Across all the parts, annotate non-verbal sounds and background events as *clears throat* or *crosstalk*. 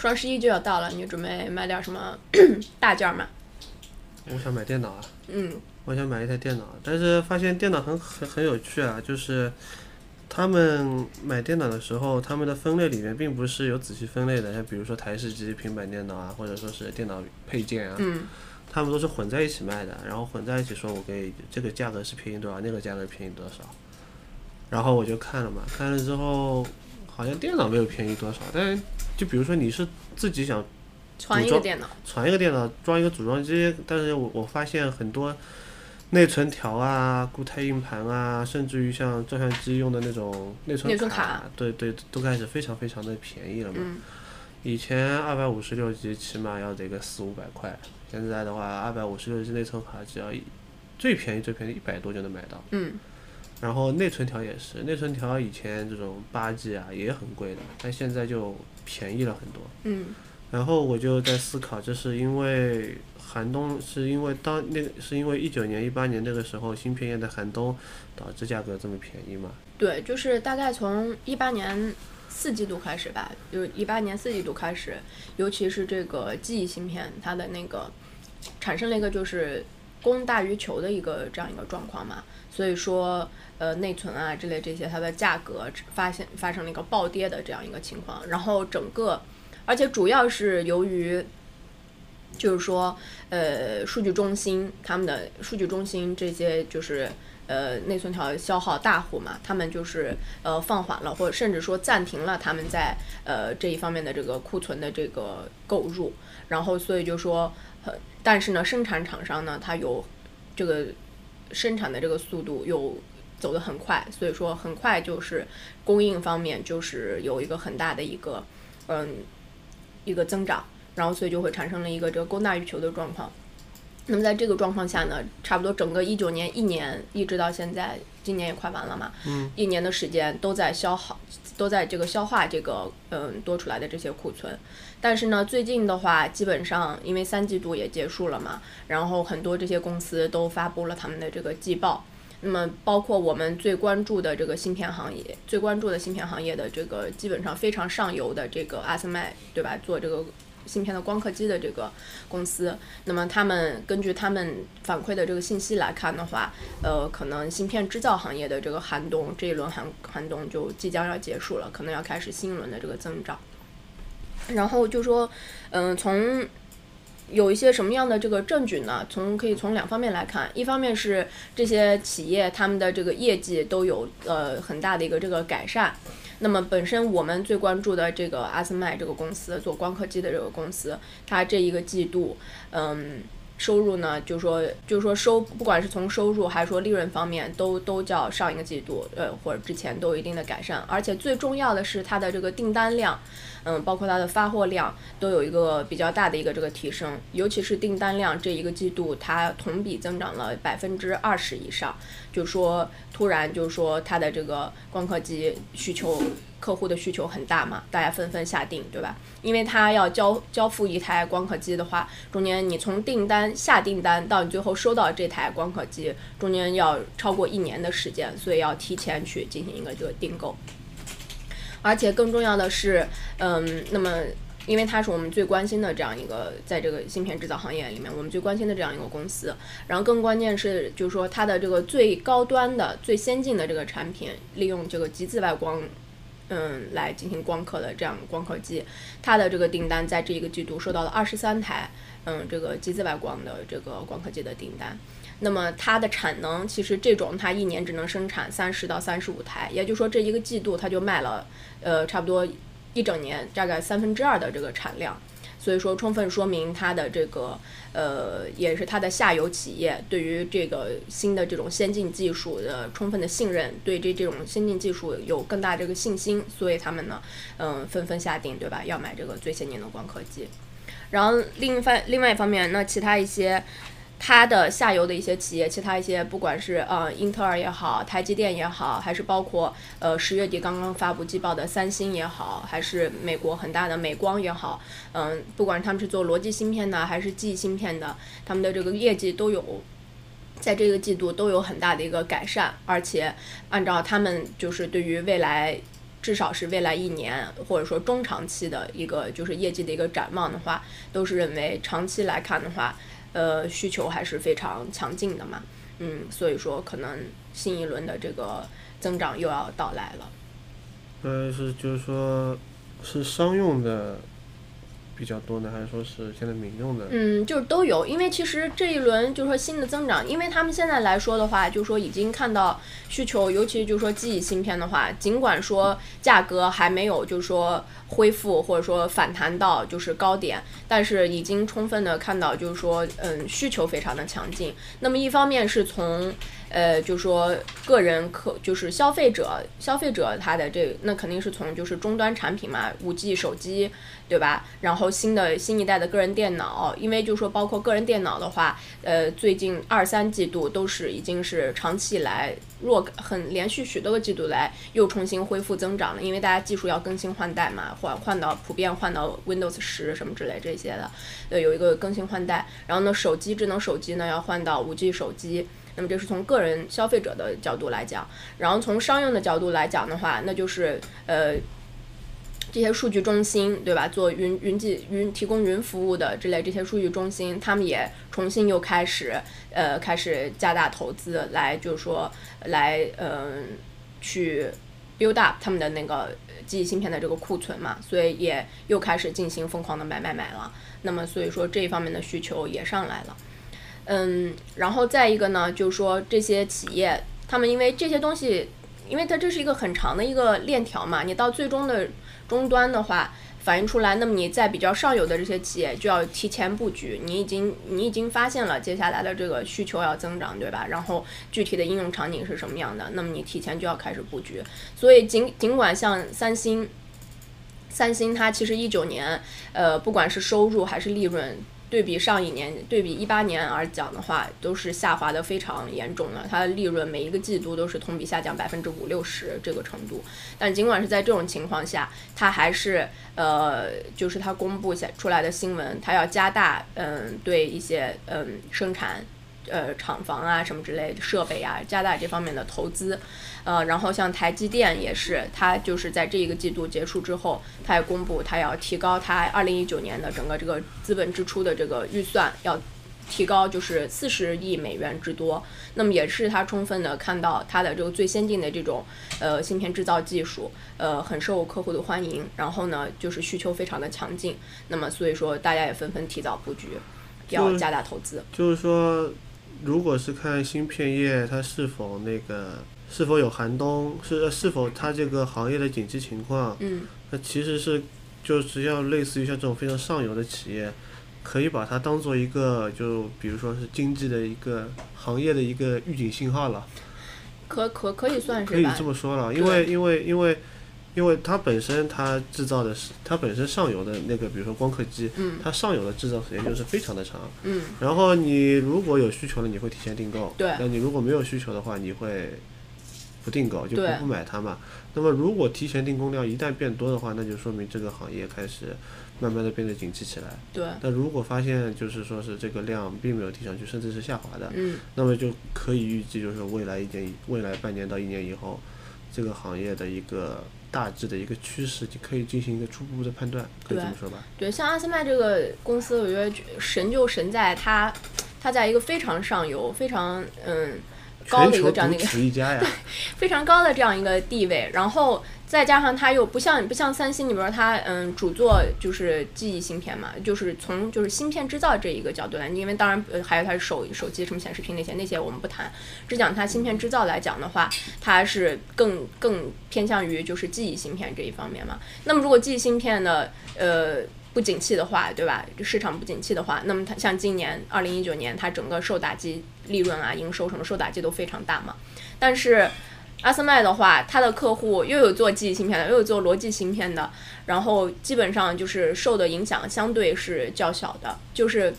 双十一就要到了，你准备买点什么 *clears throat* 大件吗？我想买电脑啊，嗯，我想买一台电脑，但是发现电脑很很很有趣啊，就是他们买电脑的时候，他们的分类里面并不是有仔细分类的，像比如说台式机、平板电脑啊，或者说是电脑配件啊，嗯，他们都是混在一起卖的，然后混在一起说我给这个价格是便宜多少，那个价格便宜多少，然后我就看了嘛，看了之后好像电脑没有便宜多少，但是就比如说你是自己想传一组装个电脑，传一个电脑装一个组装机，但是我我发现很多内存条啊、固态硬盘啊，甚至于像照相机用的那种内存卡对对，都开始非常非常的便宜了嘛。嗯，以前二百五十六 G 起码要得个四五百块，现在的话二百五十六 G 内存卡只要一最便宜最便宜一百多就能买到。嗯，然后内存条也是，内存条以前这种八 G 啊也很贵的，但现在就便宜了很多。嗯，然后我就在思考，这是因为寒冬，是因为当那个是因为一九年、一八年那个时候芯片业的寒冬导致价格这么便宜嘛？对，就是大概从一八年四季度开始吧，就是一八年四季度开始，尤其是这个记忆芯片，它的那个产生了一个就是供大于求的一个这样一个状况嘛，所以说呃内存啊之类这些它的价格发现发生了一个暴跌的这样一个情况，然后整个而且主要是由于就是说呃数据中心他们的数据中心这些就是。呃，内存条消耗大户嘛，他们就是呃放缓了，或者甚至说暂停了他们在呃这一方面的这个库存的这个购入，然后所以就说，呃，但是呢，生产厂商呢，它有这个生产的这个速度又走得很快，所以说很快就是供应方面就是有一个很大的一个嗯一个增长，然后所以就会产生了一个这个供大于求的状况。那么在这个状况下呢，差不多整个一九年一年一直到现在，今年也快完了嘛，嗯，一年的时间都在消耗，都在这个消化这个嗯多出来的这些库存。但是呢，最近的话，基本上因为三季度也结束了嘛，然后很多这些公司都发布了他们的这个季报。那么包括我们最关注的这个芯片行业，最关注的芯片行业的这个基本上非常上游的这个阿斯麦，对吧？做这个。芯片的光刻机的这个公司，那么他们根据他们反馈的这个信息来看的话，呃，可能芯片制造行业的这个寒冬这一轮寒寒冬就即将要结束了，可能要开始新一轮的这个增长。然后就说，嗯、从有一些什么样的这个证据呢？从可以从两方面来看，一方面是这些企业他们的这个业绩都有呃很大的一个这个改善。那么本身我们最关注的这个阿斯麦这个公司做光刻机的这个公司，它这一个季度，嗯，收入呢，就是说就是说收，不管是从收入还是说利润方面，都都较上一个季度，呃或者之前都有一定的改善，而且最重要的是它的这个订单量，嗯，包括它的发货量都有一个比较大的一个这个提升，尤其是订单量这一个季度它同比增长了百分之二十以上，就说突然就是说它的这个光刻机需求。客户的需求很大嘛，大家纷纷下定，对吧？因为他要交交付一台光刻机的话，中间你从订单下订单到你最后收到这台光刻机，中间要超过一年的时间，所以要提前去进行一个这个订购。而且更重要的是，嗯，那么因为它是我们最关心的这样一个，在这个芯片制造行业里面，我们最关心的这样一个公司。然后更关键是，就是说它的这个最高端的、最先进的这个产品，利用这个极紫外光。嗯，来进行光刻的这样光刻机，它的这个订单在这一个季度收到了二十三台，嗯，这个机子外光的这个光刻机的订单。那么它的产能其实这种它一年只能生产三十到三十五台，也就是说这一个季度它就卖了呃差不多一整年大概三分之二的这个产量。所以说，充分说明它的这个，呃，也是它的下游企业对于这个新的这种先进技术的充分的信任，对这这种先进技术有更大这个信心，所以他们呢，嗯，纷纷下定，对吧？要买这个最先进的光刻机。然后另一方另外一方面，那其他一些。它的下游的一些企业，其他一些不管是呃英特尔也好，台积电也好，还是包括呃十月底刚刚发布季报的三星也好，还是美国很大的美光也好，嗯，不管他们是做逻辑芯片的还是记忆芯片的，他们的这个业绩都有在这个季度都有很大的一个改善，而且按照他们就是对于未来至少是未来一年或者说中长期的一个就是业绩的一个展望的话，都是认为长期来看的话。呃，需求还是非常强劲的嘛，嗯，所以说可能新一轮的这个增长又要到来了。呃，是就是说，是商用的。比较多呢，还是说是现在民用的？嗯，就是都有，因为其实这一轮就是说新的增长，因为他们现在来说的话，就是说已经看到需求，尤其就是说记忆芯片的话，尽管说价格还没有就是说恢复或者说反弹到就是高点，但是已经充分的看到就是说嗯需求非常的强劲。那么一方面是从呃，就说个人客就是消费者，消费者他的这那肯定是从就是终端产品嘛，五 G 手机，对吧？然后新的新一代的个人电脑，因为就说包括个人电脑的话，呃，最近二三季度都是已经是长期以来若很连续许多个季度来又重新恢复增长了，因为大家技术要更新换代嘛，换换到普遍换到 Windows 十什么之类这些的，呃，有一个更新换代。然后呢，手机智能手机呢要换到五 G 手机。那么这是从个人消费者的角度来讲，然后从商用的角度来讲的话，那就是呃这些数据中心对吧？做云云计云提供云服务的这类这些数据中心，他们也重新又开始呃开始加大投资来就是说来嗯去 build up 他们的那个记忆芯片的这个库存嘛，所以也又开始进行疯狂的买买买了。那么所以说这一方面的需求也上来了。嗯，然后再一个呢，就是说这些企业，他们因为这些东西，因为它这是一个很长的一个链条嘛，你到最终的终端的话，反映出来，那么你在比较上游的这些企业就要提前布局，你已经你已经发现了接下来的这个需求要增长，对吧？然后具体的应用场景是什么样的，那么你提前就要开始布局。所以尽尽管像三星，三星它其实一九年，呃，不管是收入还是利润。对比上一年，对比一八年而讲的话，都是下滑的非常严重的。它的利润每一个季度都是同比下降百分之五六十这个程度。但尽管是在这种情况下，它还是呃，就是它公布下出来的新闻，它要加大嗯对一些嗯生产。呃，厂房啊，什么之类的设备啊，加大这方面的投资，呃，然后像台积电也是，它就是在这一个季度结束之后，它也公布它要提高它二零一九年的整个这个资本支出的这个预算，要提高就是四十亿美元之多。那么也是它充分的看到它的这个最先进的这种呃芯片制造技术，呃，很受客户的欢迎，然后呢，就是需求非常的强劲。那么所以说大家也纷纷提早布局，要加大投资。就是说。如果是看芯片业，它是否那个是否有寒冬，是是否它这个行业的景气情况，嗯，那其实是就实际上类似于像这种非常上游的企业，可以把它当做一个就比如说是经济的一个行业的一个预警信号了，可可可以算是可以这么说了，因为因为因为。因为它本身它制造的是它本身上游的那个，比如说光刻机，它上游的制造时间就是非常的长。嗯。然后你如果有需求了，你会提前订购。对。那你如果没有需求的话，你会不订购，就不不买它嘛。那么如果提前订购量一旦变多的话，那就说明这个行业开始慢慢的变得景气起来。对。但如果发现就是说是这个量并没有提上去，甚至是下滑的，嗯。那么就可以预计，就是未来一年、未来半年到一年以后，这个行业的一个。大致的一个趋势，就可以进行一个初步的判断，可以这么说吧？对，像阿斯麦这个公司，我觉得神就神在它，它在一个非常上游、非常嗯高的一个这样的一个独此一家呀。*laughs* 非常高的这样一个地位，然后再加上它又不像不像三星，你比如说它嗯主做就是记忆芯片嘛，就是从就是芯片制造这一个角度来，因为当然呃还有它是手手机什么显示屏那些那些我们不谈，只讲它芯片制造来讲的话，它是更更偏向于就是记忆芯片这一方面嘛。那么如果记忆芯片呢，呃。不景气的话，对吧？市场不景气的话，那么它像今年二零一九年，它整个受打击，利润啊、营收什么受打击都非常大嘛。但是阿斯麦的话，它的客户又有做记忆芯片的，又有做逻辑芯片的，然后基本上就是受的影响相对是较小的。就是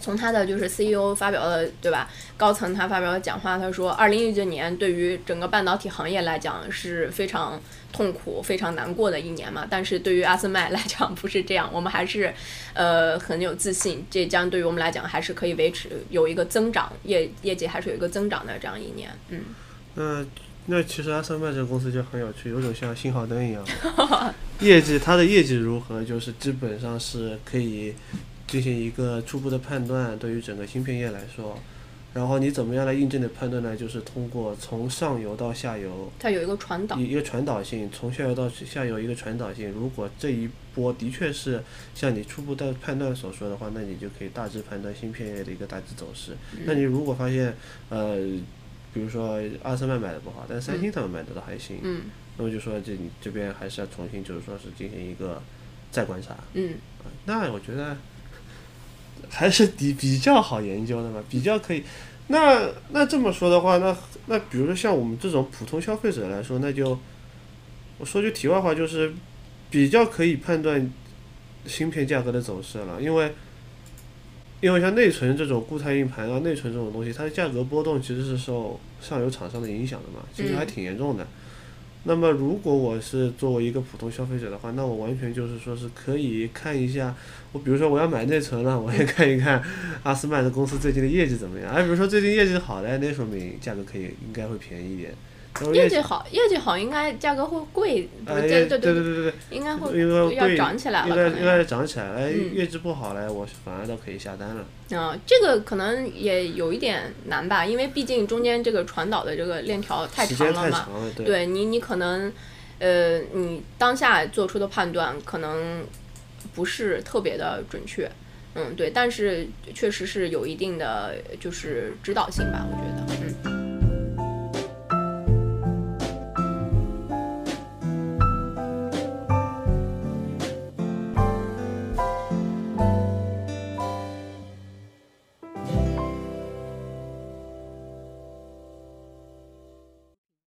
从他的就是 CEO 发表的，对吧？高层他发表的讲话，他说，二零一九年对于整个半导体行业来讲是非常痛苦、非常难过的一年嘛。但是对于阿斯麦来讲不是这样，我们还是呃很有自信，这将对于我们来讲还是可以维持有一个增长，业业绩还是有一个增长的这样一年，嗯。那那其实阿斯麦这个公司就很有趣，有种像信号灯一样，*laughs* 业绩它的业绩如何，就是基本上是可以进行一个初步的判断，对于整个芯片业来说。然后你怎么样来印证的判断呢？就是通过从上游到下游，它有一个传导，一一个传导性，从下游到下游一个传导性。如果这一波的确是像你初步的判断所说的话，那你就可以大致判断芯片业的一个大致走势。那你如果发现呃，比如说阿斯麦买的不好，但三星他们买的倒还行，嗯那么就说这你这边还是要重新就是说是进行一个再观察。嗯那我觉得还是比比较好研究的嘛，比较可以。那那这么说的话，那那比如说像我们这种普通消费者来说，那就我说句题外话，就是比较可以判断芯片价格的走势了，因为因为像内存这种固态硬盘啊，内存这种东西，它的价格波动其实是受上游厂商的影响的嘛，其实还挺严重的。那么，如果我是作为一个普通消费者的话，那我完全就是说是可以看一下，我比如说我要买内存了，我也看一看阿斯曼的公司最近的业绩怎么样。哎，比如说最近业绩好的，那说明价格可以应该会便宜一点。业绩好，业绩好应该价格会贵，对对对对对对，应该会要涨起来了，应该可能要应该涨起来。哎，嗯业绩不好嘞，我反而倒可以下单了。啊、这个可能也有一点难吧，因为毕竟中间这个传导的这个链条太长了嘛。太长了，对。对你，你可能，呃，你当下做出的判断可能不是特别的准确，嗯，对，但是确实是有一定的就是指导性吧，我觉得。